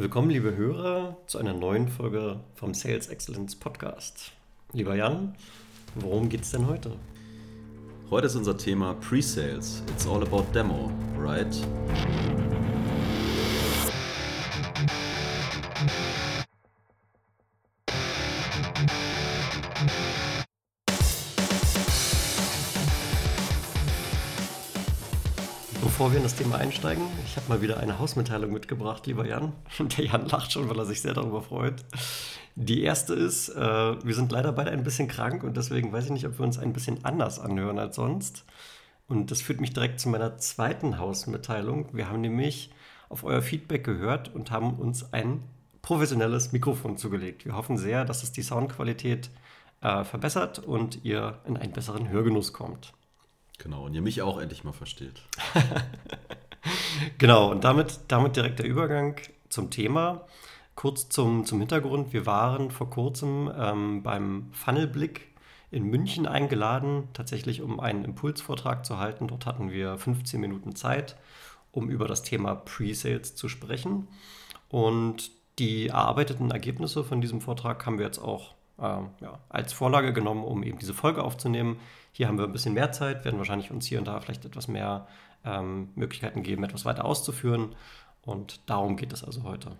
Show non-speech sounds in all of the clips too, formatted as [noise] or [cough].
Willkommen, liebe Hörer, zu einer neuen Folge vom Sales Excellence Podcast. Lieber Jan, worum geht es denn heute? Heute ist unser Thema Pre-Sales. It's all about Demo, right? Bevor wir in das Thema einsteigen, ich habe mal wieder eine Hausmitteilung mitgebracht, lieber Jan. Der Jan lacht schon, weil er sich sehr darüber freut. Die erste ist, äh, wir sind leider beide ein bisschen krank und deswegen weiß ich nicht, ob wir uns ein bisschen anders anhören als sonst. Und das führt mich direkt zu meiner zweiten Hausmitteilung. Wir haben nämlich auf euer Feedback gehört und haben uns ein professionelles Mikrofon zugelegt. Wir hoffen sehr, dass es die Soundqualität äh, verbessert und ihr in einen besseren Hörgenuss kommt. Genau, und ihr mich auch endlich mal versteht. [laughs] genau, und damit, damit direkt der Übergang zum Thema. Kurz zum, zum Hintergrund. Wir waren vor kurzem ähm, beim Funnelblick in München eingeladen, tatsächlich um einen Impulsvortrag zu halten. Dort hatten wir 15 Minuten Zeit, um über das Thema Pre-Sales zu sprechen. Und die erarbeiteten Ergebnisse von diesem Vortrag haben wir jetzt auch äh, ja, als Vorlage genommen, um eben diese Folge aufzunehmen. Hier haben wir ein bisschen mehr Zeit, werden wahrscheinlich uns hier und da vielleicht etwas mehr ähm, Möglichkeiten geben, etwas weiter auszuführen. Und darum geht es also heute.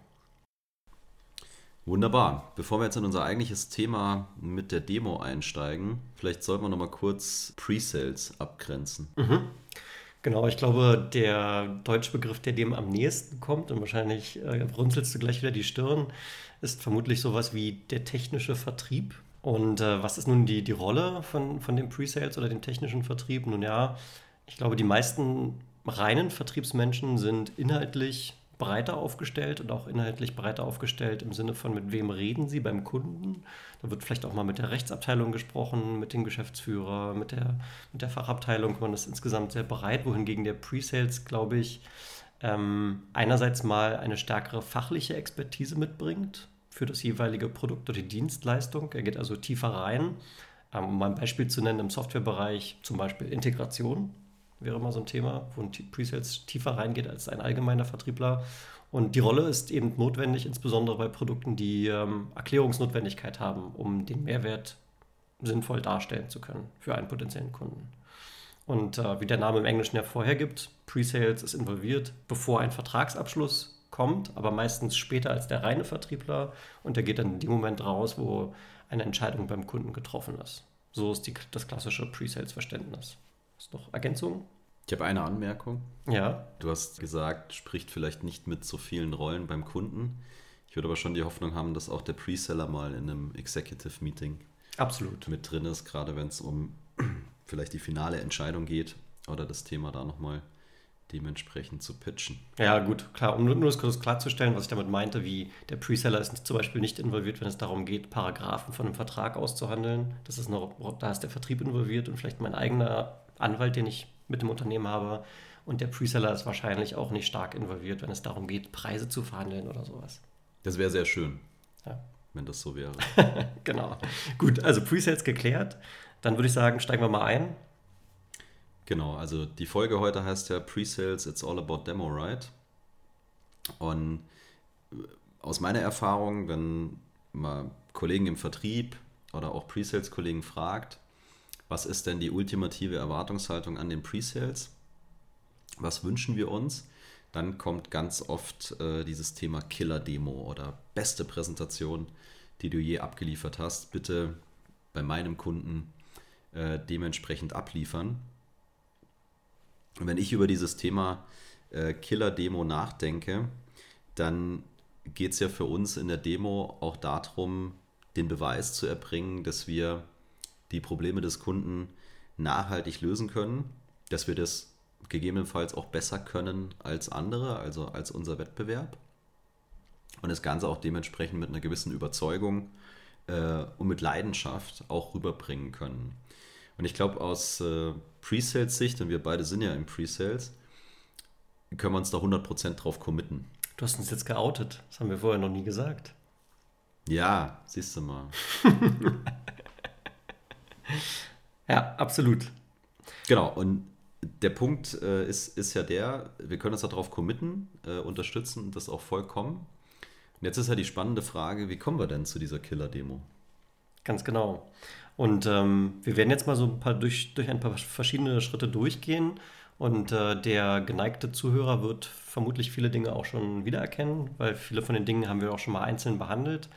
Wunderbar. Bevor wir jetzt in unser eigentliches Thema mit der Demo einsteigen, vielleicht sollten wir noch mal kurz Pre-Sales abgrenzen. Mhm. Genau, ich glaube, der deutsche Begriff, der dem am nächsten kommt, und wahrscheinlich äh, runzelst du gleich wieder die Stirn, ist vermutlich sowas wie der technische Vertrieb. Und äh, was ist nun die, die Rolle von, von dem Pre-Sales oder dem technischen Vertrieb? Nun ja, ich glaube, die meisten reinen Vertriebsmenschen sind inhaltlich breiter aufgestellt und auch inhaltlich breiter aufgestellt im Sinne von, mit wem reden sie beim Kunden. Da wird vielleicht auch mal mit der Rechtsabteilung gesprochen, mit dem Geschäftsführer, mit der, mit der Fachabteilung. Man ist insgesamt sehr breit, wohingegen der Pre-Sales, glaube ich, ähm, einerseits mal eine stärkere fachliche Expertise mitbringt für das jeweilige Produkt oder die Dienstleistung. Er geht also tiefer rein. Ähm, um mal ein Beispiel zu nennen, im Softwarebereich zum Beispiel Integration wäre mal so ein Thema, wo ein Presales tiefer reingeht als ein allgemeiner Vertriebler. Und die Rolle ist eben notwendig, insbesondere bei Produkten, die ähm, Erklärungsnotwendigkeit haben, um den Mehrwert sinnvoll darstellen zu können für einen potenziellen Kunden. Und äh, wie der Name im Englischen ja vorhergibt, Presales ist involviert, bevor ein Vertragsabschluss kommt, aber meistens später als der reine Vertriebler und der geht dann in dem Moment raus, wo eine Entscheidung beim Kunden getroffen ist. So ist die, das klassische Pre-Sales-Verständnis. Ist noch Ergänzung? Ich habe eine Anmerkung. Ja. Du hast gesagt, spricht vielleicht nicht mit so vielen Rollen beim Kunden. Ich würde aber schon die Hoffnung haben, dass auch der Pre-Seller mal in einem Executive Meeting Absolut. mit drin ist, gerade wenn es um [clears throat] vielleicht die finale Entscheidung geht oder das Thema da nochmal dementsprechend zu pitchen. Ja, gut, klar. Um nur das kurz klarzustellen, was ich damit meinte, wie der Preseller ist zum Beispiel nicht involviert, wenn es darum geht, Paragraphen von einem Vertrag auszuhandeln. Das ist noch, da ist der Vertrieb involviert und vielleicht mein eigener Anwalt, den ich mit dem Unternehmen habe. Und der Preseller ist wahrscheinlich auch nicht stark involviert, wenn es darum geht, Preise zu verhandeln oder sowas. Das wäre sehr schön, ja. wenn das so wäre. [laughs] genau. Gut, also Presales geklärt. Dann würde ich sagen, steigen wir mal ein. Genau, also die Folge heute heißt ja Pre-Sales, It's All About Demo, right? Und aus meiner Erfahrung, wenn man Kollegen im Vertrieb oder auch Pre-Sales-Kollegen fragt, was ist denn die ultimative Erwartungshaltung an den Pre-Sales? Was wünschen wir uns? Dann kommt ganz oft äh, dieses Thema Killer-Demo oder beste Präsentation, die du je abgeliefert hast. Bitte bei meinem Kunden äh, dementsprechend abliefern. Wenn ich über dieses Thema äh, Killer-Demo nachdenke, dann geht es ja für uns in der Demo auch darum, den Beweis zu erbringen, dass wir die Probleme des Kunden nachhaltig lösen können, dass wir das gegebenenfalls auch besser können als andere, also als unser Wettbewerb. Und das Ganze auch dementsprechend mit einer gewissen Überzeugung äh, und mit Leidenschaft auch rüberbringen können. Und ich glaube, aus äh, Pre-Sales-Sicht, und wir beide sind ja im Pre-Sales, können wir uns da 100% drauf committen. Du hast uns jetzt geoutet. Das haben wir vorher noch nie gesagt. Ja, siehst du mal. [laughs] ja, absolut. Genau, und der Punkt äh, ist, ist ja der, wir können uns darauf committen, äh, unterstützen das auch vollkommen. Und jetzt ist ja die spannende Frage, wie kommen wir denn zu dieser Killer-Demo? Ganz genau. Und ähm, wir werden jetzt mal so ein paar durch, durch ein paar verschiedene Schritte durchgehen. Und äh, der geneigte Zuhörer wird vermutlich viele Dinge auch schon wiedererkennen, weil viele von den Dingen haben wir auch schon mal einzeln behandelt.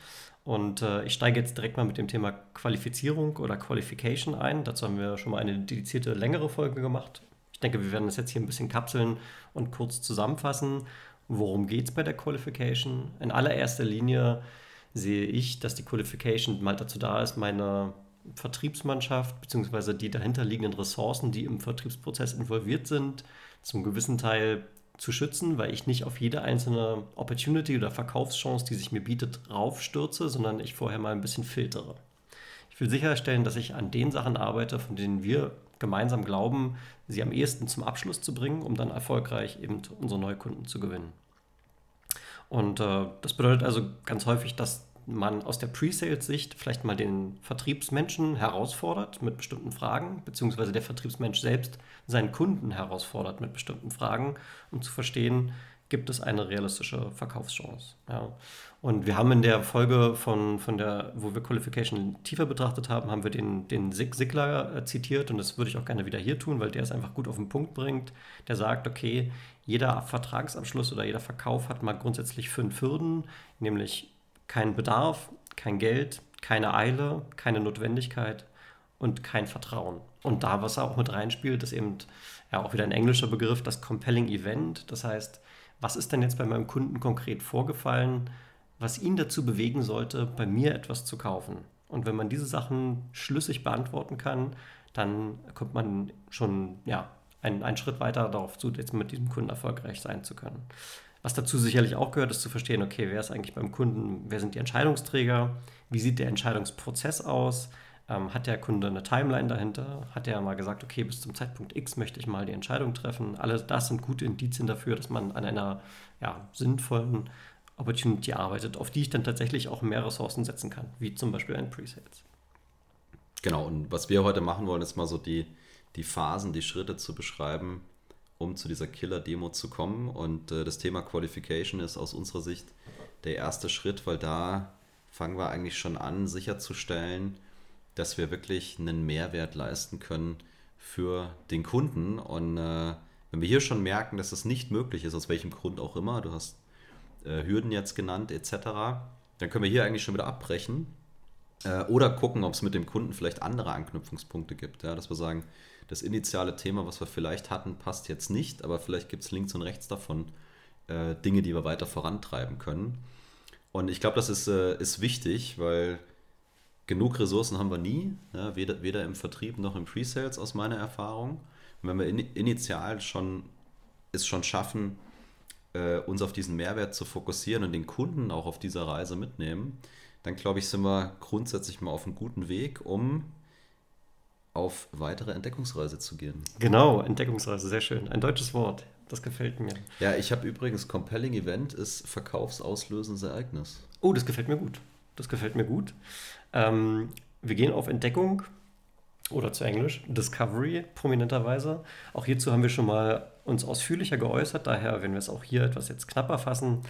Und äh, ich steige jetzt direkt mal mit dem Thema Qualifizierung oder Qualification ein. Dazu haben wir schon mal eine dedizierte längere Folge gemacht. Ich denke, wir werden das jetzt hier ein bisschen kapseln und kurz zusammenfassen. Worum geht es bei der Qualification? In allererster Linie sehe ich, dass die Qualification mal dazu da ist, meine Vertriebsmannschaft bzw. die dahinterliegenden Ressourcen, die im Vertriebsprozess involviert sind, zum gewissen Teil zu schützen, weil ich nicht auf jede einzelne Opportunity oder Verkaufschance, die sich mir bietet, raufstürze, sondern ich vorher mal ein bisschen filtere. Ich will sicherstellen, dass ich an den Sachen arbeite, von denen wir gemeinsam glauben, sie am ehesten zum Abschluss zu bringen, um dann erfolgreich eben unsere Neukunden zu gewinnen. Und äh, das bedeutet also ganz häufig, dass man aus der Pre-Sales-Sicht vielleicht mal den Vertriebsmenschen herausfordert mit bestimmten Fragen, beziehungsweise der Vertriebsmensch selbst seinen Kunden herausfordert mit bestimmten Fragen, um zu verstehen, gibt es eine realistische Verkaufschance. Ja. Und wir haben in der Folge von, von der, wo wir Qualification tiefer betrachtet haben, haben wir den, den Sig Sigler äh, zitiert und das würde ich auch gerne wieder hier tun, weil der es einfach gut auf den Punkt bringt. Der sagt, okay, jeder Vertragsabschluss oder jeder Verkauf hat mal grundsätzlich fünf Hürden, nämlich kein Bedarf, kein Geld, keine Eile, keine Notwendigkeit und kein Vertrauen. Und da, was auch mit reinspielt, ist eben ja auch wieder ein englischer Begriff, das Compelling Event. Das heißt, was ist denn jetzt bei meinem Kunden konkret vorgefallen, was ihn dazu bewegen sollte, bei mir etwas zu kaufen. Und wenn man diese Sachen schlüssig beantworten kann, dann kommt man schon ja, einen, einen Schritt weiter darauf zu, jetzt mit diesem Kunden erfolgreich sein zu können. Was dazu sicherlich auch gehört, ist zu verstehen, okay, wer ist eigentlich beim Kunden, wer sind die Entscheidungsträger, wie sieht der Entscheidungsprozess aus, ähm, hat der Kunde eine Timeline dahinter? Hat er mal gesagt, okay, bis zum Zeitpunkt X möchte ich mal die Entscheidung treffen? Alles das sind gute Indizien dafür, dass man an einer ja, sinnvollen Opportunity arbeitet, auf die ich dann tatsächlich auch mehr Ressourcen setzen kann, wie zum Beispiel ein Presales. Genau, und was wir heute machen wollen, ist mal so die, die Phasen, die Schritte zu beschreiben, um zu dieser Killer-Demo zu kommen. Und äh, das Thema Qualification ist aus unserer Sicht der erste Schritt, weil da fangen wir eigentlich schon an, sicherzustellen, dass wir wirklich einen Mehrwert leisten können für den Kunden. Und äh, wenn wir hier schon merken, dass es nicht möglich ist, aus welchem Grund auch immer, du hast äh, Hürden jetzt genannt etc., dann können wir hier eigentlich schon wieder abbrechen äh, oder gucken, ob es mit dem Kunden vielleicht andere Anknüpfungspunkte gibt. Ja, dass wir sagen, das initiale Thema, was wir vielleicht hatten, passt jetzt nicht, aber vielleicht gibt es links und rechts davon äh, Dinge, die wir weiter vorantreiben können. Und ich glaube, das ist, äh, ist wichtig, weil genug Ressourcen haben wir nie, ja, weder, weder im Vertrieb noch im Pre-Sales aus meiner Erfahrung. Und wenn wir in, initial schon es schon schaffen, äh, uns auf diesen Mehrwert zu fokussieren und den Kunden auch auf dieser Reise mitnehmen, dann glaube ich, sind wir grundsätzlich mal auf einem guten Weg, um auf weitere Entdeckungsreise zu gehen. Genau, Entdeckungsreise, sehr schön. Ein deutsches Wort, das gefällt mir. Ja, ich habe übrigens Compelling Event ist verkaufsauslösendes Ereignis. Oh, das gefällt mir gut. Das gefällt mir gut. Ähm, wir gehen auf Entdeckung oder zu Englisch Discovery prominenterweise. Auch hierzu haben wir schon mal uns ausführlicher geäußert, daher werden wir es auch hier etwas jetzt knapper fassen.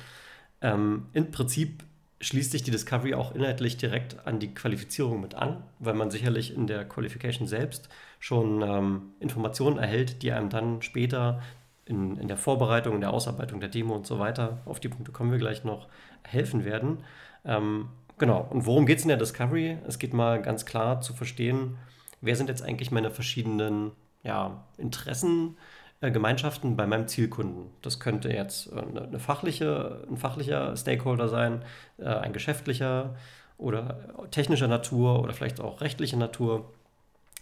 Ähm, Im Prinzip schließt sich die Discovery auch inhaltlich direkt an die Qualifizierung mit an, weil man sicherlich in der Qualification selbst schon ähm, Informationen erhält, die einem dann später in, in der Vorbereitung, in der Ausarbeitung der Demo und so weiter, auf die Punkte kommen wir gleich noch, helfen werden. Ähm, Genau. Und worum geht es in der Discovery? Es geht mal ganz klar zu verstehen, wer sind jetzt eigentlich meine verschiedenen ja, Interessengemeinschaften äh, bei meinem Zielkunden. Das könnte jetzt äh, eine, eine, fachliche, ein fachlicher Stakeholder sein, äh, ein geschäftlicher oder technischer Natur oder vielleicht auch rechtlicher Natur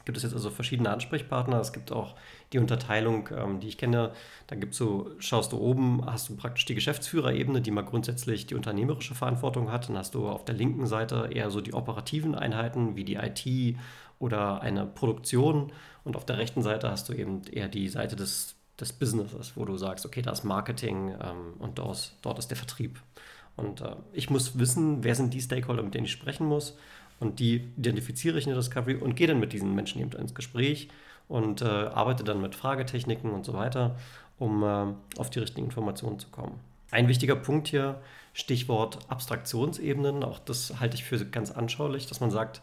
gibt es jetzt also verschiedene Ansprechpartner. Es gibt auch die Unterteilung, ähm, die ich kenne. Da gibt es so, schaust du oben, hast du praktisch die Geschäftsführerebene, die mal grundsätzlich die unternehmerische Verantwortung hat. Dann hast du auf der linken Seite eher so die operativen Einheiten wie die IT oder eine Produktion. Und auf der rechten Seite hast du eben eher die Seite des, des Businesses, wo du sagst, okay, da ist Marketing ähm, und dort, dort ist der Vertrieb. Und äh, ich muss wissen, wer sind die Stakeholder, mit denen ich sprechen muss und die identifiziere ich in der Discovery und gehe dann mit diesen Menschen eben ins Gespräch und äh, arbeite dann mit Fragetechniken und so weiter, um äh, auf die richtigen Informationen zu kommen. Ein wichtiger Punkt hier, Stichwort Abstraktionsebenen, auch das halte ich für ganz anschaulich, dass man sagt,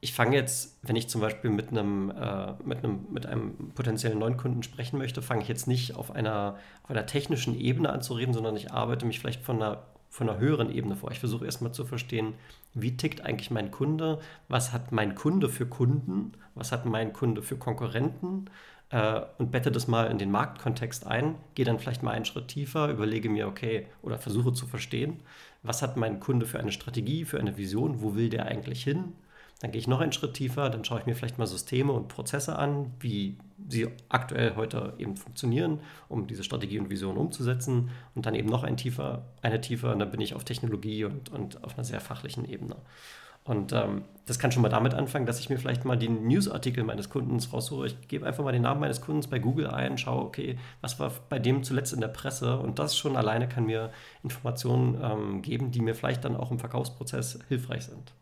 ich fange jetzt, wenn ich zum Beispiel mit einem, äh, mit einem, mit einem potenziellen neuen Kunden sprechen möchte, fange ich jetzt nicht auf einer, auf einer technischen Ebene an zu reden, sondern ich arbeite mich vielleicht von einer, von einer höheren Ebene vor. Ich versuche erstmal zu verstehen, wie tickt eigentlich mein Kunde, was hat mein Kunde für Kunden, was hat mein Kunde für Konkurrenten? Äh, und bette das mal in den Marktkontext ein, gehe dann vielleicht mal einen Schritt tiefer, überlege mir, okay, oder versuche zu verstehen, was hat mein Kunde für eine Strategie, für eine Vision, wo will der eigentlich hin, dann gehe ich noch einen Schritt tiefer, dann schaue ich mir vielleicht mal Systeme und Prozesse an, wie sie aktuell heute eben funktionieren, um diese Strategie und Vision umzusetzen. Und dann eben noch ein tiefer, eine tiefer, und dann bin ich auf Technologie und, und auf einer sehr fachlichen Ebene. Und ähm, das kann schon mal damit anfangen, dass ich mir vielleicht mal die Newsartikel meines Kundens raussuche. Ich gebe einfach mal den Namen meines Kundens bei Google ein, schaue, okay, was war bei dem zuletzt in der Presse? Und das schon alleine kann mir Informationen ähm, geben, die mir vielleicht dann auch im Verkaufsprozess hilfreich sind.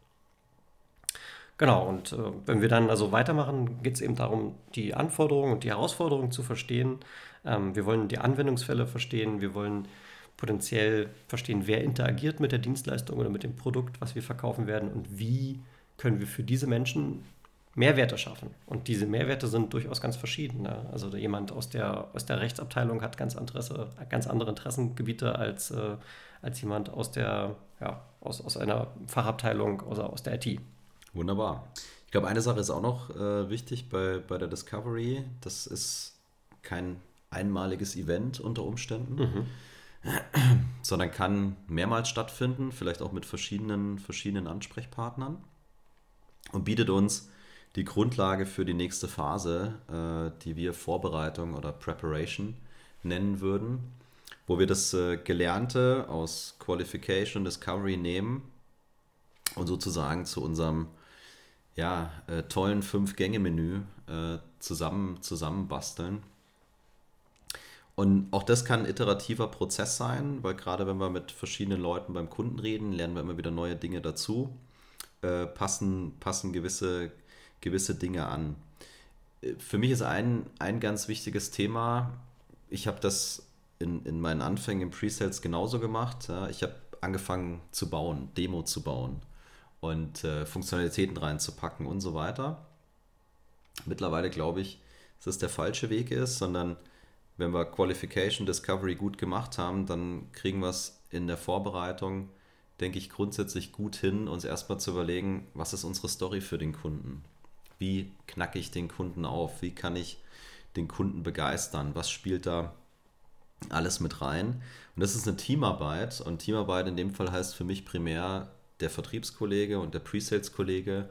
Genau, und äh, wenn wir dann also weitermachen, geht es eben darum, die Anforderungen und die Herausforderungen zu verstehen. Ähm, wir wollen die Anwendungsfälle verstehen, wir wollen potenziell verstehen, wer interagiert mit der Dienstleistung oder mit dem Produkt, was wir verkaufen werden und wie können wir für diese Menschen Mehrwerte schaffen. Und diese Mehrwerte sind durchaus ganz verschiedene. Also jemand aus der, aus der Rechtsabteilung hat ganz, Interesse, ganz andere Interessengebiete als, äh, als jemand aus, der, ja, aus, aus einer Fachabteilung, also aus der IT. Wunderbar. Ich glaube, eine Sache ist auch noch äh, wichtig bei, bei der Discovery. Das ist kein einmaliges Event unter Umständen, mhm. sondern kann mehrmals stattfinden, vielleicht auch mit verschiedenen, verschiedenen Ansprechpartnern und bietet uns die Grundlage für die nächste Phase, äh, die wir Vorbereitung oder Preparation nennen würden, wo wir das äh, Gelernte aus Qualification Discovery nehmen und sozusagen zu unserem ja, äh, tollen Fünf-Gänge-Menü äh, zusammen, zusammenbasteln. Und auch das kann ein iterativer Prozess sein, weil gerade wenn wir mit verschiedenen Leuten beim Kunden reden, lernen wir immer wieder neue Dinge dazu, äh, passen, passen gewisse, gewisse Dinge an. Für mich ist ein, ein ganz wichtiges Thema, ich habe das in, in meinen Anfängen im Pre-Sales genauso gemacht. Ja. Ich habe angefangen zu bauen, Demo zu bauen und äh, Funktionalitäten reinzupacken und so weiter. Mittlerweile glaube ich, dass das der falsche Weg ist, sondern wenn wir Qualification Discovery gut gemacht haben, dann kriegen wir es in der Vorbereitung, denke ich, grundsätzlich gut hin, uns erstmal zu überlegen, was ist unsere Story für den Kunden? Wie knacke ich den Kunden auf? Wie kann ich den Kunden begeistern? Was spielt da alles mit rein? Und das ist eine Teamarbeit und Teamarbeit in dem Fall heißt für mich primär der Vertriebskollege und der Pre-Sales-Kollege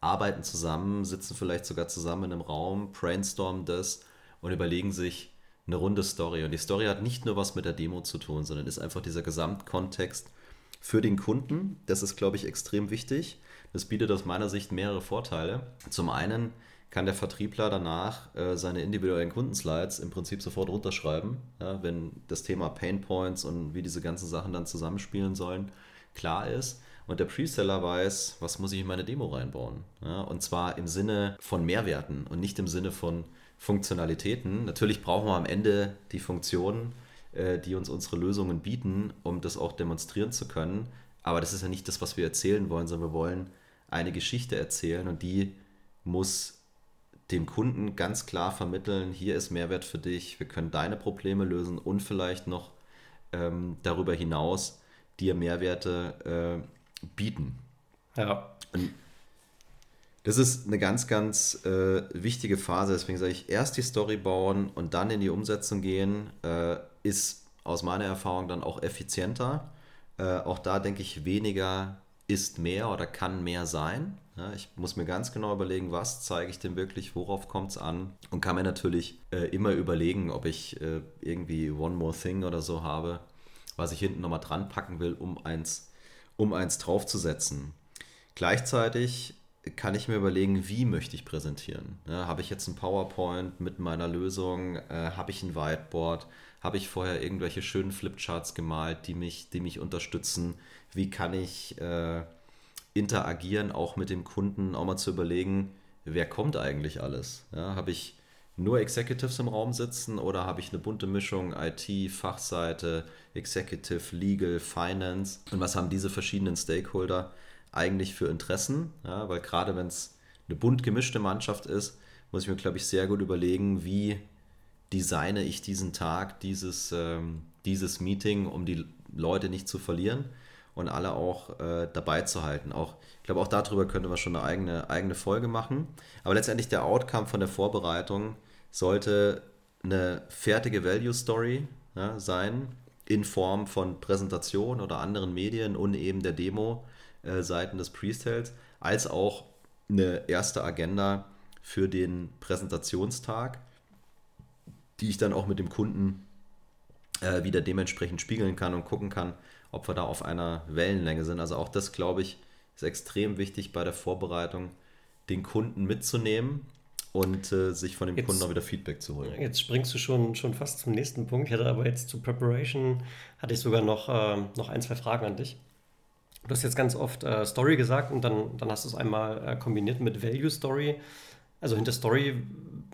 arbeiten zusammen, sitzen vielleicht sogar zusammen in einem Raum, brainstormen das und überlegen sich eine runde Story. Und die Story hat nicht nur was mit der Demo zu tun, sondern ist einfach dieser Gesamtkontext für den Kunden. Das ist, glaube ich, extrem wichtig. Das bietet aus meiner Sicht mehrere Vorteile. Zum einen kann der Vertriebler danach äh, seine individuellen Kundenslides im Prinzip sofort runterschreiben, ja, wenn das Thema Pain Points und wie diese ganzen Sachen dann zusammenspielen sollen, klar ist. Und der Preseller weiß, was muss ich in meine Demo reinbauen. Ja, und zwar im Sinne von Mehrwerten und nicht im Sinne von Funktionalitäten. Natürlich brauchen wir am Ende die Funktionen, äh, die uns unsere Lösungen bieten, um das auch demonstrieren zu können. Aber das ist ja nicht das, was wir erzählen wollen, sondern wir wollen eine Geschichte erzählen und die muss dem Kunden ganz klar vermitteln, hier ist Mehrwert für dich, wir können deine Probleme lösen und vielleicht noch ähm, darüber hinaus dir Mehrwerte äh, bieten. Ja. Und das ist eine ganz, ganz äh, wichtige Phase. Deswegen sage ich, erst die Story bauen und dann in die Umsetzung gehen, äh, ist aus meiner Erfahrung dann auch effizienter. Äh, auch da denke ich, weniger ist mehr oder kann mehr sein. Ja, ich muss mir ganz genau überlegen, was zeige ich denn wirklich, worauf kommt es an und kann mir natürlich äh, immer überlegen, ob ich äh, irgendwie One More Thing oder so habe, was ich hinten nochmal dran packen will, um eins, um eins draufzusetzen. Gleichzeitig kann ich mir überlegen, wie möchte ich präsentieren. Ja, habe ich jetzt ein PowerPoint mit meiner Lösung? Äh, habe ich ein Whiteboard? Habe ich vorher irgendwelche schönen Flipcharts gemalt, die mich, die mich unterstützen? Wie kann ich äh, interagieren, auch mit dem Kunden, auch mal zu überlegen, wer kommt eigentlich alles? Ja, habe ich nur Executives im Raum sitzen oder habe ich eine bunte Mischung IT, Fachseite, Executive, Legal, Finance und was haben diese verschiedenen Stakeholder eigentlich für Interessen? Ja, weil gerade wenn es eine bunt gemischte Mannschaft ist, muss ich mir, glaube ich, sehr gut überlegen, wie designe ich diesen Tag, dieses, ähm, dieses Meeting, um die Leute nicht zu verlieren und alle auch äh, dabei zu halten. Auch, ich glaube, auch darüber könnte man schon eine eigene, eigene Folge machen. Aber letztendlich der Outcome von der Vorbereitung sollte eine fertige Value Story ja, sein, in Form von Präsentation oder anderen Medien und eben der Demo äh, Seiten des Pre-Sales, als auch eine erste Agenda für den Präsentationstag, die ich dann auch mit dem Kunden äh, wieder dementsprechend spiegeln kann und gucken kann, ob wir da auf einer Wellenlänge sind. Also auch das, glaube ich, ist extrem wichtig bei der Vorbereitung, den Kunden mitzunehmen und äh, sich von dem jetzt, Kunden auch wieder Feedback zu holen. Jetzt springst du schon, schon fast zum nächsten Punkt. Ich hatte aber jetzt zu Preparation, hatte ich sogar noch, äh, noch ein, zwei Fragen an dich. Du hast jetzt ganz oft äh, Story gesagt und dann, dann hast du es einmal äh, kombiniert mit Value Story. Also hinter Story,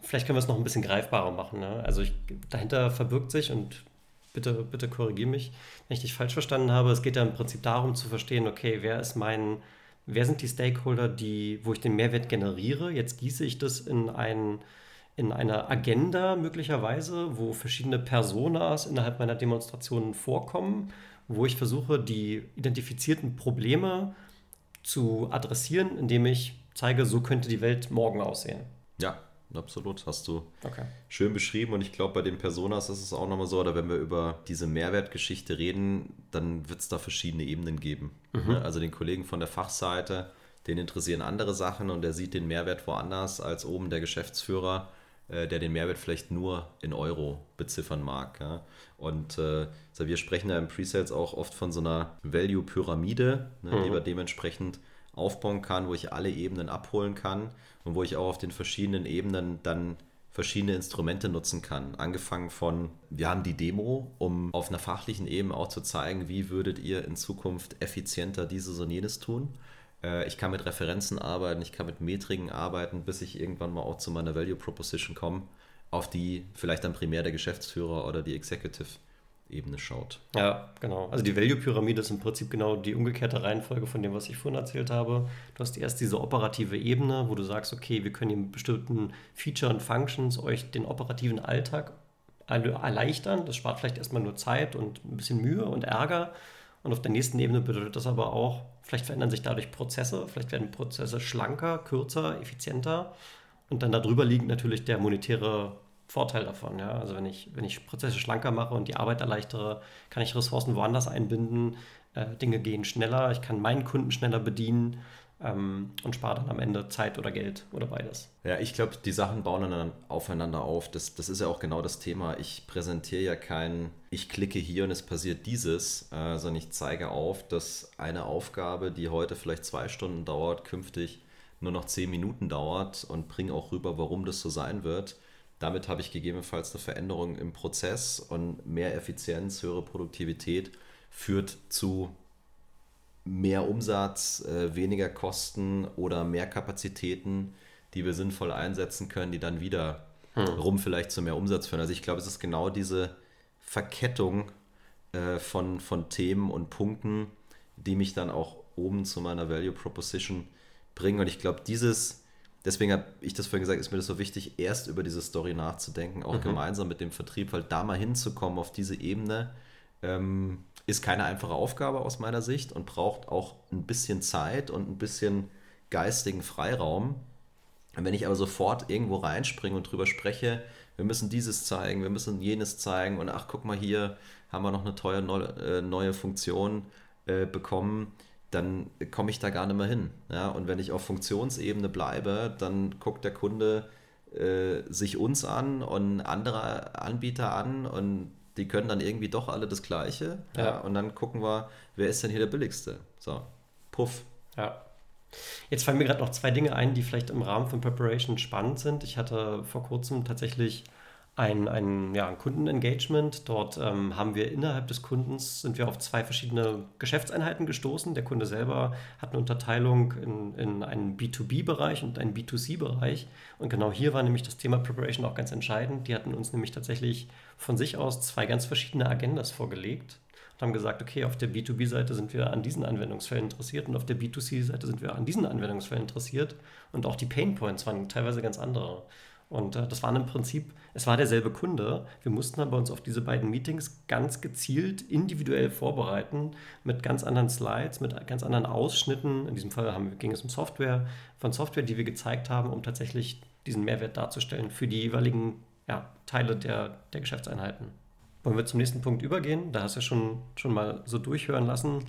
vielleicht können wir es noch ein bisschen greifbarer machen. Ne? Also ich, dahinter verbirgt sich und bitte, bitte korrigiere mich, wenn ich dich falsch verstanden habe. Es geht ja im Prinzip darum zu verstehen, okay, wer ist mein, wer sind die Stakeholder, die, wo ich den Mehrwert generiere? Jetzt gieße ich das in ein, in einer Agenda möglicherweise, wo verschiedene Personas innerhalb meiner Demonstrationen vorkommen, wo ich versuche, die identifizierten Probleme zu adressieren, indem ich zeige, so könnte die Welt morgen aussehen. Ja, absolut. Hast du okay. schön beschrieben. Und ich glaube, bei den Personas ist es auch nochmal so, oder wenn wir über diese Mehrwertgeschichte reden, dann wird es da verschiedene Ebenen geben. Mhm. Ne? Also den Kollegen von der Fachseite, den interessieren andere Sachen und der sieht den Mehrwert woanders als oben der Geschäftsführer, äh, der den Mehrwert vielleicht nur in Euro beziffern mag. Und äh, also wir sprechen ja im Presales auch oft von so einer Value-Pyramide, ne, mhm. die wir dementsprechend aufbauen kann, wo ich alle Ebenen abholen kann und wo ich auch auf den verschiedenen Ebenen dann verschiedene Instrumente nutzen kann. Angefangen von, wir haben die Demo, um auf einer fachlichen Ebene auch zu zeigen, wie würdet ihr in Zukunft effizienter dieses und jenes tun. Äh, ich kann mit Referenzen arbeiten, ich kann mit Metriken arbeiten, bis ich irgendwann mal auch zu meiner Value Proposition komme, auf die vielleicht dann primär der Geschäftsführer oder die Executive Ebene schaut. Ja, genau. Also die Value-Pyramide ist im Prinzip genau die umgekehrte Reihenfolge von dem, was ich vorhin erzählt habe. Du hast erst diese operative Ebene, wo du sagst, okay, wir können in bestimmten Feature und Functions euch den operativen Alltag erleichtern. Das spart vielleicht erstmal nur Zeit und ein bisschen Mühe und Ärger. Und auf der nächsten Ebene bedeutet das aber auch, vielleicht verändern sich dadurch Prozesse, vielleicht werden Prozesse schlanker, kürzer, effizienter. Und dann darüber liegt natürlich der monetäre Vorteil davon. Ja? Also wenn ich, wenn ich Prozesse schlanker mache und die Arbeit erleichtere, kann ich Ressourcen woanders einbinden, äh, Dinge gehen schneller, ich kann meinen Kunden schneller bedienen ähm, und spare dann am Ende Zeit oder Geld oder beides. Ja, ich glaube, die Sachen bauen dann aufeinander auf. Das, das ist ja auch genau das Thema. Ich präsentiere ja kein, ich klicke hier und es passiert dieses, äh, sondern ich zeige auf, dass eine Aufgabe, die heute vielleicht zwei Stunden dauert, künftig nur noch zehn Minuten dauert und bringe auch rüber, warum das so sein wird damit habe ich gegebenenfalls eine Veränderung im Prozess und mehr Effizienz, höhere Produktivität führt zu mehr Umsatz, äh, weniger Kosten oder mehr Kapazitäten, die wir sinnvoll einsetzen können, die dann wieder hm. rum vielleicht zu mehr Umsatz führen. Also ich glaube, es ist genau diese Verkettung äh, von, von Themen und Punkten, die mich dann auch oben zu meiner Value Proposition bringen. Und ich glaube, dieses deswegen habe ich das vorhin gesagt, ist mir das so wichtig, erst über diese Story nachzudenken, auch mhm. gemeinsam mit dem Vertrieb, weil da mal hinzukommen auf diese Ebene ähm, ist keine einfache Aufgabe aus meiner Sicht und braucht auch ein bisschen Zeit und ein bisschen geistigen Freiraum. Und wenn ich aber sofort irgendwo reinspringe und drüber spreche, wir müssen dieses zeigen, wir müssen jenes zeigen und ach, guck mal hier, haben wir noch eine teure neue, äh, neue Funktion äh, bekommen, dann komme ich da gar nicht mehr hin. Ja? Und wenn ich auf Funktionsebene bleibe, dann guckt der Kunde äh, sich uns an und andere Anbieter an und die können dann irgendwie doch alle das Gleiche. Ja. ja. Und dann gucken wir, wer ist denn hier der billigste? So, puff. Ja. Jetzt fallen mir gerade noch zwei Dinge ein, die vielleicht im Rahmen von Preparation spannend sind. Ich hatte vor kurzem tatsächlich ein, ein, ja, ein Kundenengagement. Dort ähm, haben wir innerhalb des Kundens, sind wir auf zwei verschiedene Geschäftseinheiten gestoßen. Der Kunde selber hat eine Unterteilung in, in einen B2B-Bereich und einen B2C-Bereich. Und genau hier war nämlich das Thema Preparation auch ganz entscheidend. Die hatten uns nämlich tatsächlich von sich aus zwei ganz verschiedene Agendas vorgelegt und haben gesagt, okay, auf der B2B-Seite sind wir an diesen Anwendungsfällen interessiert und auf der B2C-Seite sind wir an diesen Anwendungsfällen interessiert. Und auch die Painpoints waren teilweise ganz andere. Und äh, das waren im Prinzip, es war derselbe Kunde. Wir mussten aber uns auf diese beiden Meetings ganz gezielt individuell vorbereiten mit ganz anderen Slides, mit ganz anderen Ausschnitten. In diesem Fall haben, ging es um Software, von Software, die wir gezeigt haben, um tatsächlich diesen Mehrwert darzustellen für die jeweiligen ja, Teile der, der Geschäftseinheiten. Wollen wir zum nächsten Punkt übergehen? Da hast du schon, schon mal so durchhören lassen.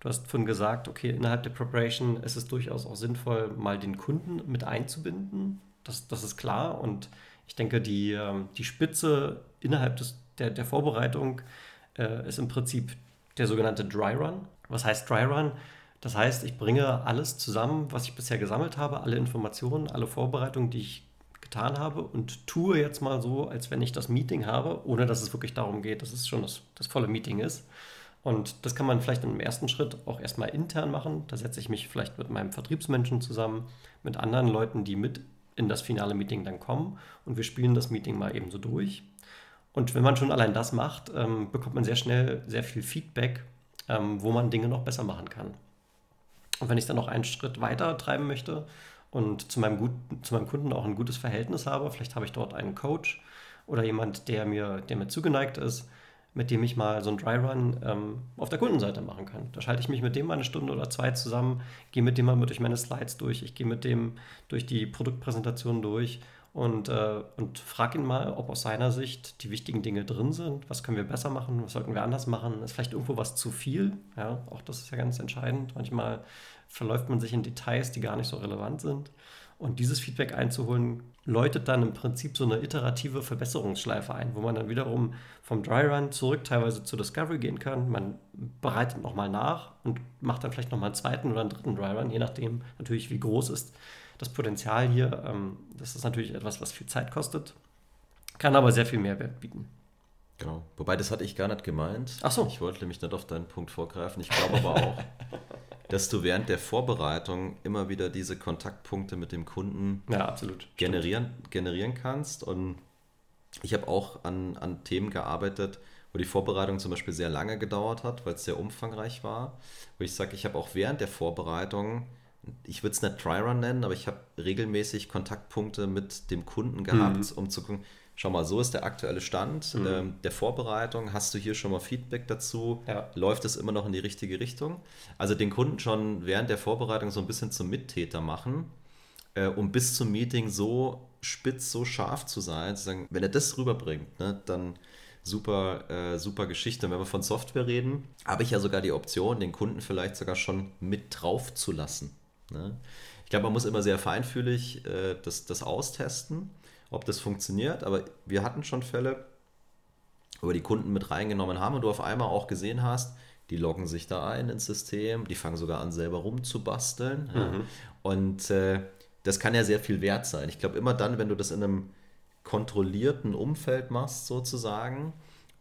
Du hast vorhin gesagt, okay, innerhalb der Preparation ist es durchaus auch sinnvoll, mal den Kunden mit einzubinden das, das ist klar. Und ich denke, die, ähm, die Spitze innerhalb des, der, der Vorbereitung äh, ist im Prinzip der sogenannte Dry Run. Was heißt Dry Run? Das heißt, ich bringe alles zusammen, was ich bisher gesammelt habe, alle Informationen, alle Vorbereitungen, die ich getan habe und tue jetzt mal so, als wenn ich das Meeting habe, ohne dass es wirklich darum geht, dass es schon das, das volle Meeting ist. Und das kann man vielleicht im ersten Schritt auch erstmal intern machen. Da setze ich mich vielleicht mit meinem Vertriebsmenschen zusammen, mit anderen Leuten, die mit in das finale Meeting dann kommen und wir spielen das Meeting mal eben so durch. Und wenn man schon allein das macht, ähm, bekommt man sehr schnell sehr viel Feedback, ähm, wo man Dinge noch besser machen kann. Und wenn ich dann noch einen Schritt weiter treiben möchte und zu meinem, gut, zu meinem Kunden auch ein gutes Verhältnis habe, vielleicht habe ich dort einen Coach oder jemand, der mir, der mir zugeneigt ist, mit dem ich mal so einen Dry Run ähm, auf der Kundenseite machen kann. Da schalte ich mich mit dem mal eine Stunde oder zwei zusammen, gehe mit dem mal durch meine Slides durch, ich gehe mit dem durch die Produktpräsentation durch und, äh, und frage ihn mal, ob aus seiner Sicht die wichtigen Dinge drin sind. Was können wir besser machen? Was sollten wir anders machen? Ist vielleicht irgendwo was zu viel? Ja, auch das ist ja ganz entscheidend. Manchmal verläuft man sich in Details, die gar nicht so relevant sind. Und dieses Feedback einzuholen, läutet dann im Prinzip so eine iterative Verbesserungsschleife ein, wo man dann wiederum vom Dry Run zurück teilweise zur Discovery gehen kann. Man bereitet nochmal nach und macht dann vielleicht nochmal einen zweiten oder einen dritten Dry Run, je nachdem natürlich, wie groß ist das Potenzial hier. Ähm, das ist natürlich etwas, was viel Zeit kostet, kann aber sehr viel Mehrwert bieten. Genau. Wobei, das hatte ich gar nicht gemeint. Ach so. Ich wollte nämlich nicht auf deinen Punkt vorgreifen. Ich glaube aber auch, [laughs] dass du während der Vorbereitung immer wieder diese Kontaktpunkte mit dem Kunden ja, absolut. Generieren, generieren kannst. Und ich habe auch an, an Themen gearbeitet, wo die Vorbereitung zum Beispiel sehr lange gedauert hat, weil es sehr umfangreich war. Wo ich sage, ich habe auch während der Vorbereitung, ich würde es nicht Try-Run nennen, aber ich habe regelmäßig Kontaktpunkte mit dem Kunden gehabt, mhm. um zu gucken, schau mal, so ist der aktuelle Stand mhm. ähm, der Vorbereitung. Hast du hier schon mal Feedback dazu? Ja. Läuft es immer noch in die richtige Richtung? Also den Kunden schon während der Vorbereitung so ein bisschen zum Mittäter machen, äh, um bis zum Meeting so spitz, so scharf zu sein, zu sagen, wenn er das rüberbringt, ne, dann super, äh, super Geschichte. Und wenn wir von Software reden, habe ich ja sogar die Option, den Kunden vielleicht sogar schon mit drauf zu lassen. Ne? Ich glaube, man muss immer sehr feinfühlig äh, das, das austesten ob das funktioniert. Aber wir hatten schon Fälle, wo wir die Kunden mit reingenommen haben und du auf einmal auch gesehen hast, die loggen sich da ein ins System, die fangen sogar an, selber rumzubasteln. Mhm. Ja. Und äh, das kann ja sehr viel wert sein. Ich glaube, immer dann, wenn du das in einem kontrollierten Umfeld machst, sozusagen,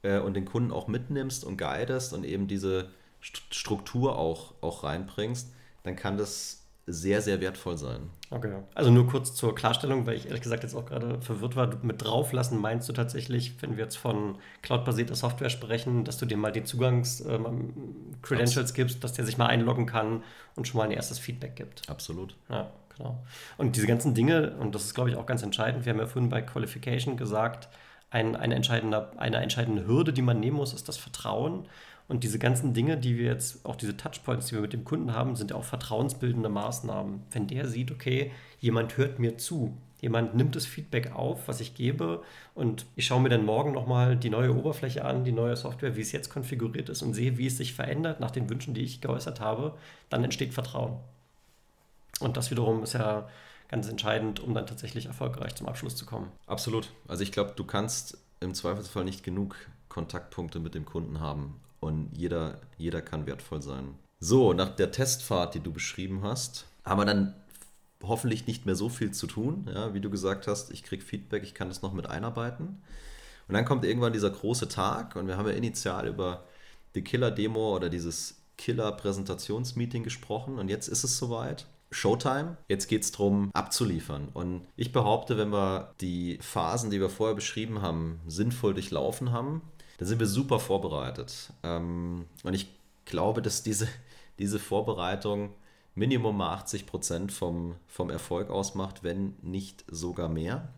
äh, und den Kunden auch mitnimmst und guidest und eben diese Struktur auch, auch reinbringst, dann kann das sehr, sehr wertvoll sein. Okay. Also nur kurz zur Klarstellung, weil ich ehrlich gesagt jetzt auch gerade verwirrt war. Mit drauflassen meinst du tatsächlich, wenn wir jetzt von cloudbasierter Software sprechen, dass du dem mal die Zugangs-Credentials ähm, gibst, dass der sich mal einloggen kann und schon mal ein erstes Feedback gibt. Absolut. Ja, genau. Und diese ganzen Dinge, und das ist, glaube ich, auch ganz entscheidend, wir haben ja vorhin bei Qualification gesagt, ein, eine, entscheidende, eine entscheidende Hürde, die man nehmen muss, ist das Vertrauen. Und diese ganzen Dinge, die wir jetzt, auch diese Touchpoints, die wir mit dem Kunden haben, sind ja auch vertrauensbildende Maßnahmen. Wenn der sieht, okay, jemand hört mir zu, jemand nimmt das Feedback auf, was ich gebe und ich schaue mir dann morgen nochmal die neue Oberfläche an, die neue Software, wie es jetzt konfiguriert ist und sehe, wie es sich verändert nach den Wünschen, die ich geäußert habe, dann entsteht Vertrauen. Und das wiederum ist ja ganz entscheidend, um dann tatsächlich erfolgreich zum Abschluss zu kommen. Absolut. Also ich glaube, du kannst im Zweifelsfall nicht genug Kontaktpunkte mit dem Kunden haben und jeder, jeder kann wertvoll sein. So, nach der Testfahrt, die du beschrieben hast, haben wir dann hoffentlich nicht mehr so viel zu tun. Ja, wie du gesagt hast, ich kriege Feedback, ich kann das noch mit einarbeiten. Und dann kommt irgendwann dieser große Tag und wir haben ja initial über die Killer-Demo oder dieses Killer-Präsentationsmeeting gesprochen und jetzt ist es soweit. Showtime. Jetzt geht es darum, abzuliefern. Und ich behaupte, wenn wir die Phasen, die wir vorher beschrieben haben, sinnvoll durchlaufen haben, dann sind wir super vorbereitet. Ähm, und ich glaube, dass diese, diese Vorbereitung Minimum 80 Prozent vom, vom Erfolg ausmacht, wenn nicht sogar mehr.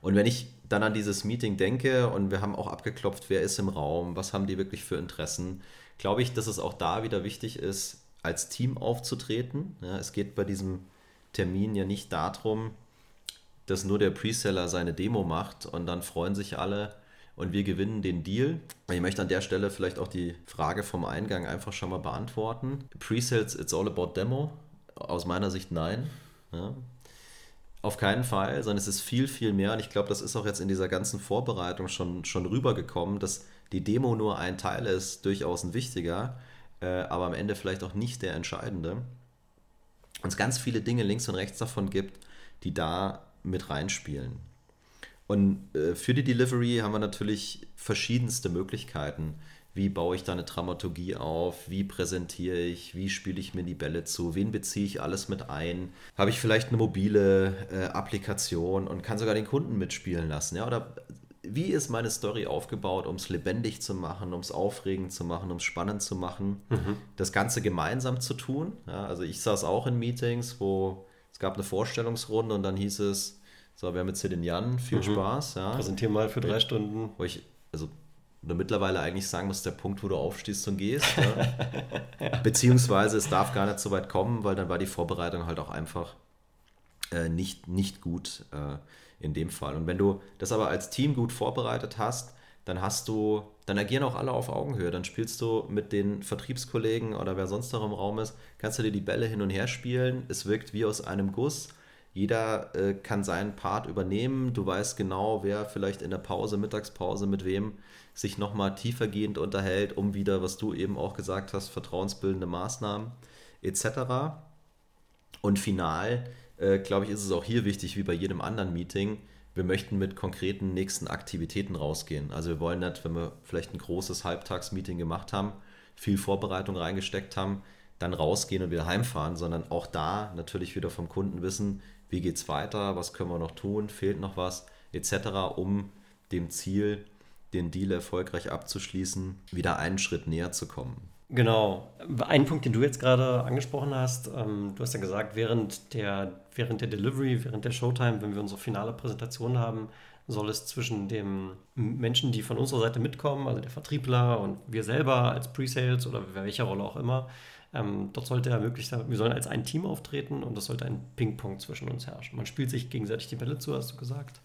Und wenn ich dann an dieses Meeting denke und wir haben auch abgeklopft, wer ist im Raum, was haben die wirklich für Interessen, glaube ich, dass es auch da wieder wichtig ist, als Team aufzutreten. Ja, es geht bei diesem Termin ja nicht darum, dass nur der Preseller seine Demo macht und dann freuen sich alle und wir gewinnen den Deal. Ich möchte an der Stelle vielleicht auch die Frage vom Eingang einfach schon mal beantworten. Presales, it's all about Demo? Aus meiner Sicht nein. Ja. Auf keinen Fall, sondern es ist viel, viel mehr. Und ich glaube, das ist auch jetzt in dieser ganzen Vorbereitung schon, schon rübergekommen, dass die Demo nur ein Teil ist, durchaus ein wichtiger, äh, aber am Ende vielleicht auch nicht der entscheidende. Und es ganz viele Dinge links und rechts davon gibt, die da mit reinspielen. Und äh, für die Delivery haben wir natürlich verschiedenste Möglichkeiten. Wie baue ich da eine Dramaturgie auf? Wie präsentiere ich? Wie spiele ich mir die Bälle zu? Wen beziehe ich alles mit ein? Habe ich vielleicht eine mobile äh, Applikation und kann sogar den Kunden mitspielen lassen? Ja? Oder wie ist meine Story aufgebaut, um es lebendig zu machen, um es aufregend zu machen, um es spannend zu machen? Mhm. Das Ganze gemeinsam zu tun. Ja? Also ich saß auch in Meetings, wo es gab eine Vorstellungsrunde und dann hieß es, so, wir haben jetzt hier den Jan, viel mhm. Spaß. Ja. Präsentier mal für drei Stunden. Wo ich, also oder mittlerweile eigentlich sagen muss, der Punkt, wo du aufstehst und gehst. Ja. ja. [laughs] Beziehungsweise es darf gar nicht so weit kommen, weil dann war die Vorbereitung halt auch einfach äh, nicht, nicht gut äh, in dem Fall. Und wenn du das aber als Team gut vorbereitet hast, dann hast du, dann agieren auch alle auf Augenhöhe. Dann spielst du mit den Vertriebskollegen oder wer sonst noch im Raum ist, kannst du dir die Bälle hin und her spielen. Es wirkt wie aus einem Guss. Jeder äh, kann seinen Part übernehmen. Du weißt genau, wer vielleicht in der Pause, Mittagspause mit wem sich nochmal tiefergehend unterhält, um wieder, was du eben auch gesagt hast, vertrauensbildende Maßnahmen etc. Und final, äh, glaube ich, ist es auch hier wichtig, wie bei jedem anderen Meeting, wir möchten mit konkreten nächsten Aktivitäten rausgehen. Also wir wollen nicht, wenn wir vielleicht ein großes Halbtagsmeeting gemacht haben, viel Vorbereitung reingesteckt haben, dann rausgehen und wieder heimfahren, sondern auch da natürlich wieder vom Kunden wissen, wie geht es weiter, was können wir noch tun, fehlt noch was, etc., um dem Ziel, den Deal erfolgreich abzuschließen, wieder einen Schritt näher zu kommen. Genau. Ein Punkt, den du jetzt gerade angesprochen hast, ähm, du hast ja gesagt, während der, während der Delivery, während der Showtime, wenn wir unsere finale Präsentation haben, soll es zwischen dem Menschen, die von unserer Seite mitkommen, also der Vertriebler und wir selber als Pre-Sales oder welcher Rolle auch immer, ähm, dort sollte er möglichst, wir sollen als ein Team auftreten und es sollte ein Ping-Pong zwischen uns herrschen. Man spielt sich gegenseitig die Bälle zu, hast du gesagt.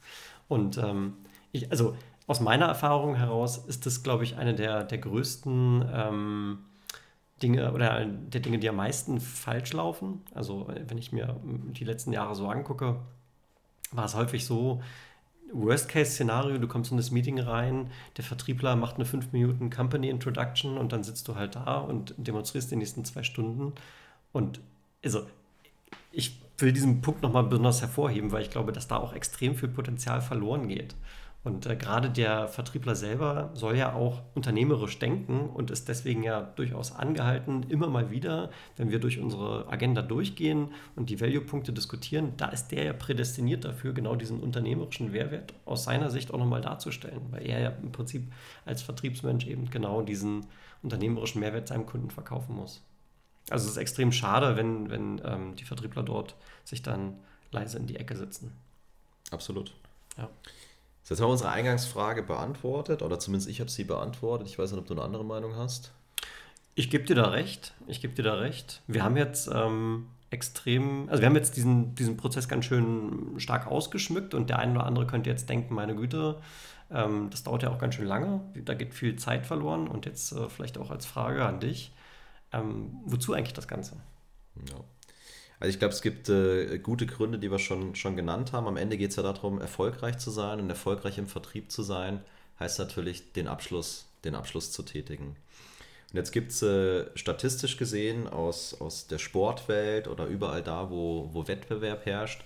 Und ähm, ich, also aus meiner Erfahrung heraus ist das, glaube ich, eine der, der größten ähm, Dinge oder der Dinge, die am meisten falsch laufen. Also wenn ich mir die letzten Jahre so angucke, war es häufig so, Worst-Case-Szenario, du kommst in das Meeting rein, der Vertriebler macht eine 5 Minuten Company Introduction und dann sitzt du halt da und demonstrierst die nächsten zwei Stunden. Und also, ich will diesen Punkt nochmal besonders hervorheben, weil ich glaube, dass da auch extrem viel Potenzial verloren geht. Und äh, gerade der Vertriebler selber soll ja auch unternehmerisch denken und ist deswegen ja durchaus angehalten, immer mal wieder, wenn wir durch unsere Agenda durchgehen und die Value-Punkte diskutieren, da ist der ja prädestiniert dafür, genau diesen unternehmerischen Mehrwert aus seiner Sicht auch nochmal darzustellen, weil er ja im Prinzip als Vertriebsmensch eben genau diesen unternehmerischen Mehrwert seinem Kunden verkaufen muss. Also es ist extrem schade, wenn, wenn ähm, die Vertriebler dort sich dann leise in die Ecke sitzen. Absolut. Ja. Jetzt haben wir unsere Eingangsfrage beantwortet, oder zumindest ich habe sie beantwortet. Ich weiß nicht, ob du eine andere Meinung hast. Ich gebe dir da recht. Ich gebe dir da recht. Wir haben jetzt ähm, extrem, also wir haben jetzt diesen, diesen Prozess ganz schön stark ausgeschmückt und der eine oder andere könnte jetzt denken, meine Güte, ähm, das dauert ja auch ganz schön lange. Da geht viel Zeit verloren und jetzt äh, vielleicht auch als Frage an dich, ähm, wozu eigentlich das Ganze? Ja. Also ich glaube, es gibt äh, gute Gründe, die wir schon, schon genannt haben. Am Ende geht es ja darum, erfolgreich zu sein und erfolgreich im Vertrieb zu sein, heißt natürlich, den Abschluss, den Abschluss zu tätigen. Und jetzt gibt es äh, statistisch gesehen aus, aus der Sportwelt oder überall da, wo, wo Wettbewerb herrscht,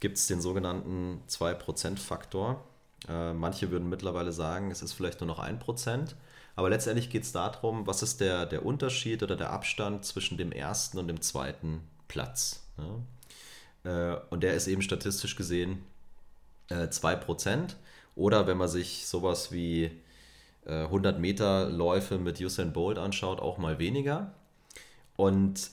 gibt es den sogenannten 2%-Faktor. Äh, manche würden mittlerweile sagen, es ist vielleicht nur noch ein Prozent. Aber letztendlich geht es darum, was ist der, der Unterschied oder der Abstand zwischen dem ersten und dem zweiten Platz. Ja? Äh, und der ist eben statistisch gesehen äh, 2%. Oder wenn man sich sowas wie äh, 100 Meter Läufe mit Usain Bolt anschaut, auch mal weniger. Und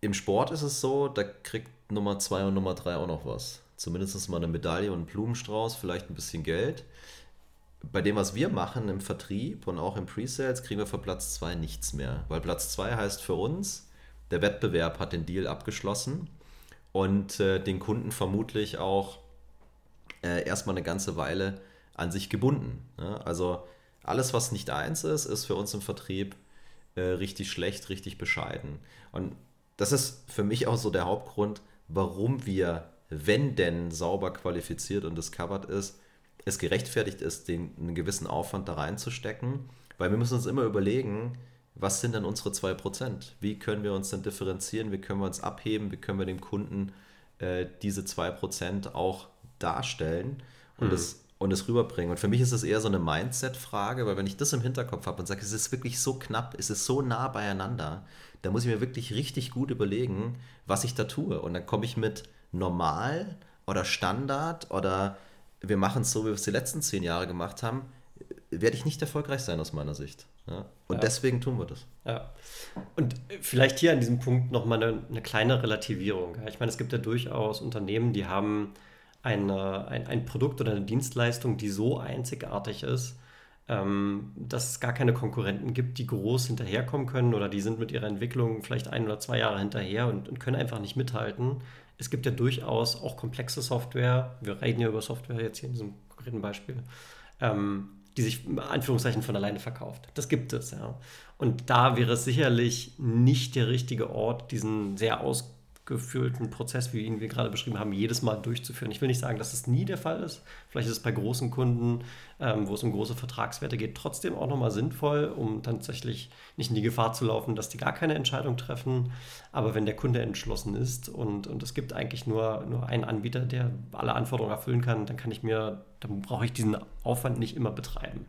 im Sport ist es so, da kriegt Nummer 2 und Nummer 3 auch noch was. Zumindest mal eine Medaille und einen Blumenstrauß, vielleicht ein bisschen Geld. Bei dem, was wir machen im Vertrieb und auch im Pre-Sales, kriegen wir für Platz 2 nichts mehr. Weil Platz 2 heißt für uns, der Wettbewerb hat den Deal abgeschlossen und äh, den Kunden vermutlich auch äh, erstmal eine ganze Weile an sich gebunden. Ne? Also alles, was nicht eins ist, ist für uns im Vertrieb äh, richtig schlecht, richtig bescheiden. Und das ist für mich auch so der Hauptgrund, warum wir, wenn denn sauber qualifiziert und discovered ist, es gerechtfertigt ist, den, einen gewissen Aufwand da reinzustecken, weil wir müssen uns immer überlegen, was sind denn unsere 2%? Wie können wir uns denn differenzieren? Wie können wir uns abheben? Wie können wir dem Kunden äh, diese 2% auch darstellen und, mhm. das, und das rüberbringen? Und für mich ist es eher so eine Mindset-Frage, weil wenn ich das im Hinterkopf habe und sage, es ist wirklich so knapp, es ist so nah beieinander, da muss ich mir wirklich richtig gut überlegen, was ich da tue. Und dann komme ich mit normal oder Standard oder wir machen es so, wie wir es die letzten zehn Jahre gemacht haben, werde ich nicht erfolgreich sein aus meiner Sicht. Ja? Und ja. deswegen tun wir das. Ja. Und vielleicht hier an diesem Punkt nochmal eine, eine kleine Relativierung. Ich meine, es gibt ja durchaus Unternehmen, die haben eine, ein, ein Produkt oder eine Dienstleistung, die so einzigartig ist, ähm, dass es gar keine Konkurrenten gibt, die groß hinterherkommen können oder die sind mit ihrer Entwicklung vielleicht ein oder zwei Jahre hinterher und, und können einfach nicht mithalten. Es gibt ja durchaus auch komplexe Software, wir reden ja über Software jetzt hier in diesem konkreten Beispiel, ähm, die sich in Anführungszeichen von alleine verkauft. Das gibt es, ja. Und da wäre es sicherlich nicht der richtige Ort, diesen sehr aus gefühlten Prozess, wie ihn wir gerade beschrieben haben, jedes Mal durchzuführen. Ich will nicht sagen, dass es nie der Fall ist. Vielleicht ist es bei großen Kunden, ähm, wo es um große Vertragswerte geht, trotzdem auch nochmal sinnvoll, um tatsächlich nicht in die Gefahr zu laufen, dass die gar keine Entscheidung treffen. Aber wenn der Kunde entschlossen ist und, und es gibt eigentlich nur, nur einen Anbieter, der alle Anforderungen erfüllen kann, dann kann ich mir, dann brauche ich diesen Aufwand nicht immer betreiben.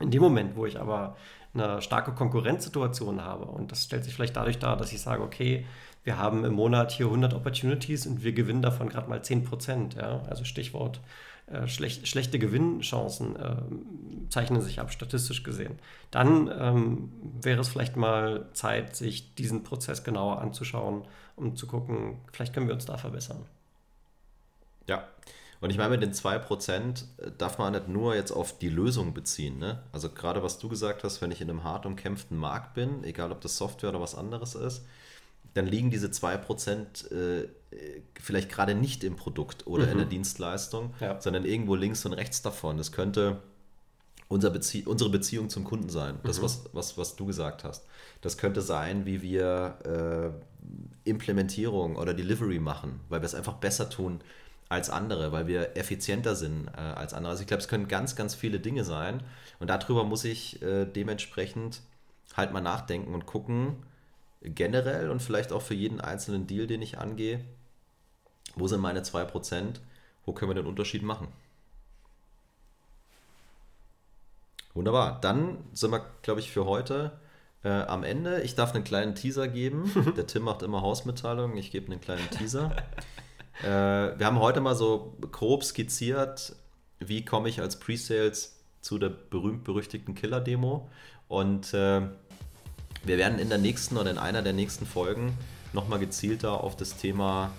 In dem Moment, wo ich aber eine starke Konkurrenzsituation habe und das stellt sich vielleicht dadurch dar, dass ich sage, okay, wir haben im Monat hier 100 Opportunities und wir gewinnen davon gerade mal 10 Prozent. Ja? Also Stichwort äh, schlecht, schlechte Gewinnchancen äh, zeichnen sich ab, statistisch gesehen. Dann ähm, wäre es vielleicht mal Zeit, sich diesen Prozess genauer anzuschauen, um zu gucken, vielleicht können wir uns da verbessern. Ja, und ich meine, mit den 2% äh, darf man nicht nur jetzt auf die Lösung beziehen. Ne? Also gerade was du gesagt hast, wenn ich in einem hart umkämpften Markt bin, egal ob das Software oder was anderes ist, dann liegen diese 2% äh, vielleicht gerade nicht im Produkt oder mhm. in der Dienstleistung, ja. sondern irgendwo links und rechts davon. Das könnte unser Bezie unsere Beziehung zum Kunden sein, das, mhm. was, was, was du gesagt hast. Das könnte sein, wie wir äh, Implementierung oder Delivery machen, weil wir es einfach besser tun als andere, weil wir effizienter sind äh, als andere. Also ich glaube, es können ganz, ganz viele Dinge sein und darüber muss ich äh, dementsprechend halt mal nachdenken und gucken, generell und vielleicht auch für jeden einzelnen Deal, den ich angehe, wo sind meine 2%, wo können wir den Unterschied machen? Wunderbar, dann sind wir, glaube ich, für heute äh, am Ende. Ich darf einen kleinen Teaser geben. [laughs] Der Tim macht immer Hausmitteilungen, ich gebe einen kleinen Teaser. äh, wir haben heute mal so grob skizziert, wie komme ich als Pre-Sales zu der berühmt-berüchtigten Killer-Demo. Und äh, wir werden in der nächsten oder in einer der nächsten Folgen nochmal gezielter auf das Thema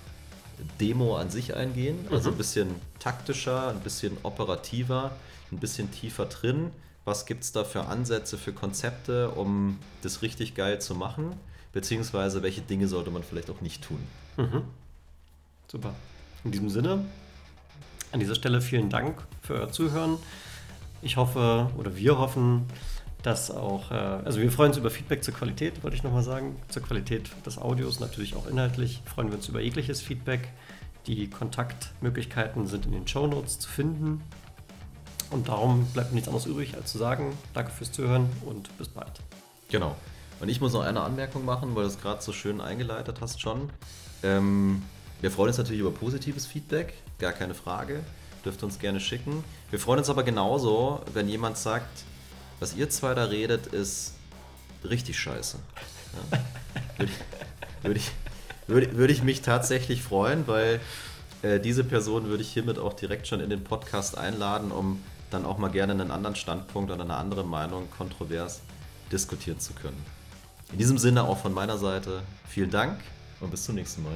Demo an sich eingehen. Also ein bisschen taktischer, ein bisschen operativer, ein bisschen tiefer drin. Was gibt es da für Ansätze, für Konzepte, um das richtig geil zu machen? Beziehungsweise welche Dinge sollte man vielleicht auch nicht tun? Mhm. Super. In diesem Sinne, an dieser Stelle vielen Dank für euer Zuhören. Ich hoffe oder wir hoffen, dass auch, äh, also wir freuen uns über Feedback zur Qualität, wollte ich nochmal sagen, zur Qualität des Audios, natürlich auch inhaltlich, freuen wir uns über jegliches Feedback. Die Kontaktmöglichkeiten sind in den Show Notes zu finden. Und darum bleibt nichts anderes übrig, als zu sagen, danke fürs Zuhören und bis bald. Genau. Und ich muss noch eine Anmerkung machen, weil du es gerade so schön eingeleitet hast schon. Ähm, wir freuen uns natürlich über positives Feedback, gar keine Frage. dürft uns gerne schicken. Wir freuen uns aber genauso, wenn jemand sagt, was ihr zwei da redet, ist richtig scheiße. Ja. Würde, ich, würde, ich, würde, würde ich mich tatsächlich freuen, weil äh, diese Person würde ich hiermit auch direkt schon in den Podcast einladen, um dann auch mal gerne einen anderen Standpunkt oder eine andere Meinung kontrovers diskutieren zu können. In diesem Sinne auch von meiner Seite vielen Dank und bis zum nächsten Mal.